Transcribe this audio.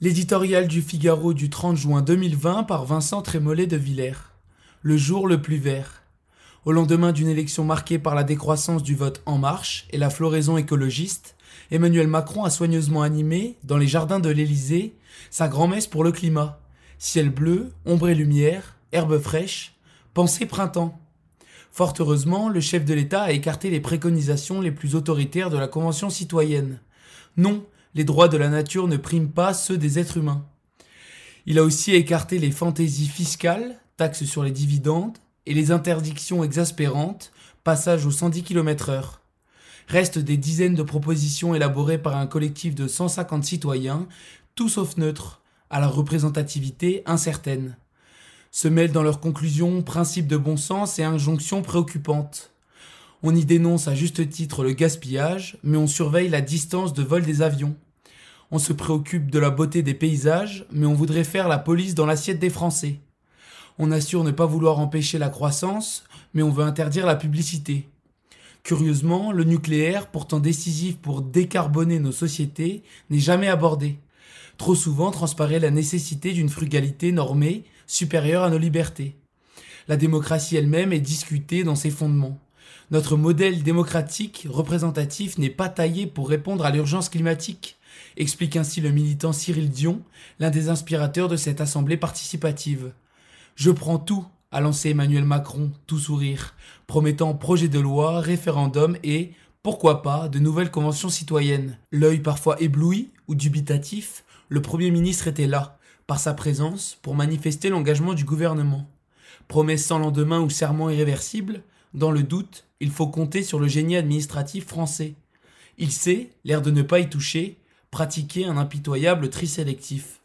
L'éditorial du Figaro du 30 juin 2020 par Vincent Trémollet de Villers. Le jour le plus vert. Au lendemain d'une élection marquée par la décroissance du vote En Marche et la floraison écologiste, Emmanuel Macron a soigneusement animé, dans les jardins de l'Élysée, sa grand-messe pour le climat. Ciel bleu, ombre et lumière, herbe fraîche, pensée printemps. Fort heureusement, le chef de l'État a écarté les préconisations les plus autoritaires de la Convention citoyenne. Non, les droits de la nature ne priment pas ceux des êtres humains. Il a aussi écarté les fantaisies fiscales, taxes sur les dividendes, et les interdictions exaspérantes, passage aux 110 km heure. Restent des dizaines de propositions élaborées par un collectif de 150 citoyens, tout sauf neutres, à la représentativité incertaine. Se mêlent dans leurs conclusions principes de bon sens et injonctions préoccupantes. On y dénonce à juste titre le gaspillage, mais on surveille la distance de vol des avions. On se préoccupe de la beauté des paysages, mais on voudrait faire la police dans l'assiette des Français. On assure ne pas vouloir empêcher la croissance, mais on veut interdire la publicité. Curieusement, le nucléaire, pourtant décisif pour décarboner nos sociétés, n'est jamais abordé. Trop souvent transparaît la nécessité d'une frugalité normée supérieure à nos libertés. La démocratie elle-même est discutée dans ses fondements. Notre modèle démocratique représentatif n'est pas taillé pour répondre à l'urgence climatique, explique ainsi le militant Cyril Dion, l'un des inspirateurs de cette assemblée participative. Je prends tout, a lancé Emmanuel Macron, tout sourire, promettant projet de loi, référendum et, pourquoi pas, de nouvelles conventions citoyennes. L'œil parfois ébloui ou dubitatif, le Premier ministre était là, par sa présence, pour manifester l'engagement du gouvernement. Promesse sans lendemain ou serment irréversible, dans le doute, il faut compter sur le génie administratif français. Il sait, l'air de ne pas y toucher, pratiquer un impitoyable tri sélectif.